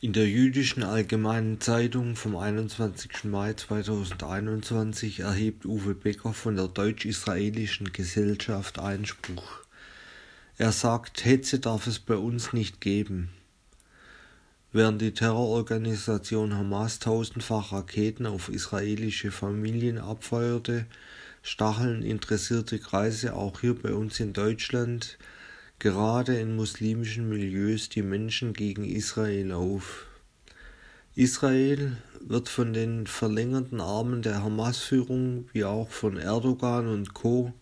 In der Jüdischen Allgemeinen Zeitung vom 21. Mai 2021 erhebt Uwe Becker von der Deutsch-Israelischen Gesellschaft Einspruch. Er sagt, Hetze darf es bei uns nicht geben. Während die Terrororganisation Hamas tausendfach Raketen auf israelische Familien abfeuerte, stacheln interessierte Kreise auch hier bei uns in Deutschland gerade in muslimischen Milieus die Menschen gegen Israel auf. Israel wird von den verlängerten Armen der Hamas-Führung wie auch von Erdogan und Co.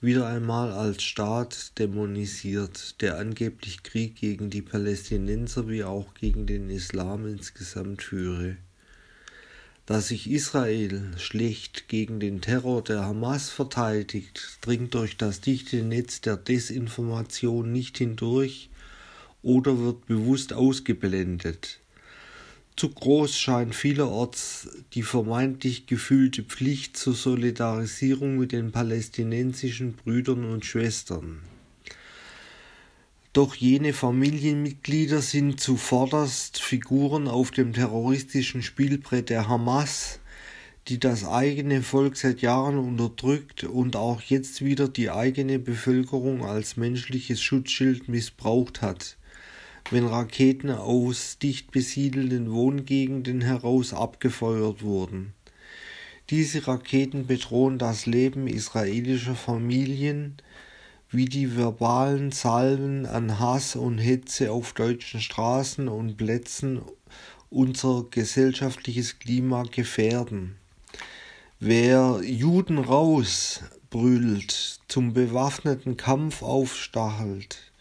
wieder einmal als Staat dämonisiert, der angeblich Krieg gegen die Palästinenser wie auch gegen den Islam insgesamt führe dass sich Israel schlecht gegen den Terror der Hamas verteidigt, dringt durch das dichte Netz der Desinformation nicht hindurch oder wird bewusst ausgeblendet. Zu groß scheint vielerorts die vermeintlich gefühlte Pflicht zur Solidarisierung mit den palästinensischen Brüdern und Schwestern. Doch jene Familienmitglieder sind zuvorderst Figuren auf dem terroristischen Spielbrett der Hamas, die das eigene Volk seit Jahren unterdrückt und auch jetzt wieder die eigene Bevölkerung als menschliches Schutzschild missbraucht hat, wenn Raketen aus dicht besiedelten Wohngegenden heraus abgefeuert wurden. Diese Raketen bedrohen das Leben israelischer Familien, wie die verbalen Salven an Hass und Hetze auf deutschen Straßen und Plätzen unser gesellschaftliches Klima gefährden. Wer Juden raus brüllt, zum bewaffneten Kampf aufstachelt,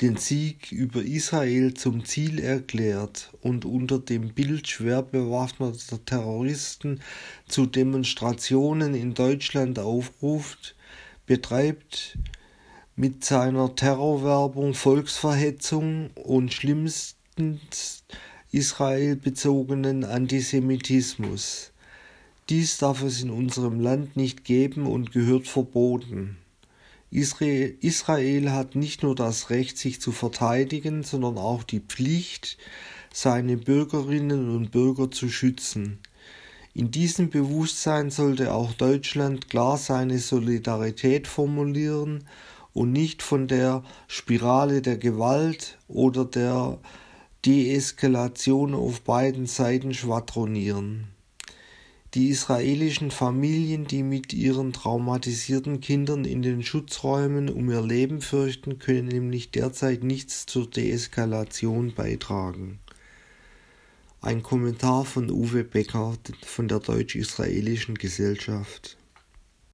den Sieg über Israel zum Ziel erklärt und unter dem Bild schwer bewaffneter Terroristen zu Demonstrationen in Deutschland aufruft, betreibt mit seiner Terrorwerbung, Volksverhetzung und schlimmstens israelbezogenen Antisemitismus. Dies darf es in unserem Land nicht geben und gehört verboten. Israel, Israel hat nicht nur das Recht, sich zu verteidigen, sondern auch die Pflicht, seine Bürgerinnen und Bürger zu schützen. In diesem Bewusstsein sollte auch Deutschland klar seine Solidarität formulieren und nicht von der Spirale der Gewalt oder der Deeskalation auf beiden Seiten schwadronieren. Die israelischen Familien, die mit ihren traumatisierten Kindern in den Schutzräumen um ihr Leben fürchten, können nämlich derzeit nichts zur Deeskalation beitragen. Ein Kommentar von Uwe Becker von der Deutsch-Israelischen Gesellschaft.